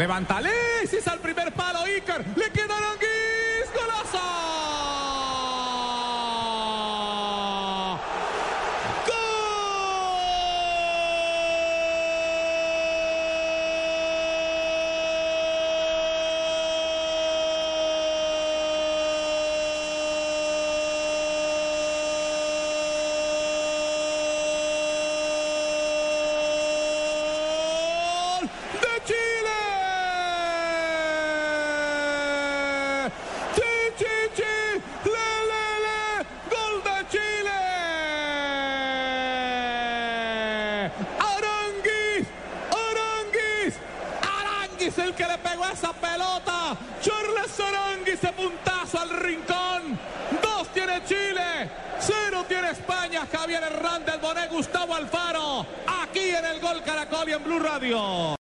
Levanta Alexis al primer palo. Iker. Le queda Aranguis. ¡Golazo! de Chile. Chi, chi, chi, le, le, le, gol de Chile. Aranguis, Aranguis, Aranguis el que le pegó esa pelota. Charles Aranguis de puntazo al rincón. Dos tiene Chile, cero tiene España. Javier Hernández, Bonet, Gustavo Alfaro. Aquí en el Gol Caracol y en Blue Radio.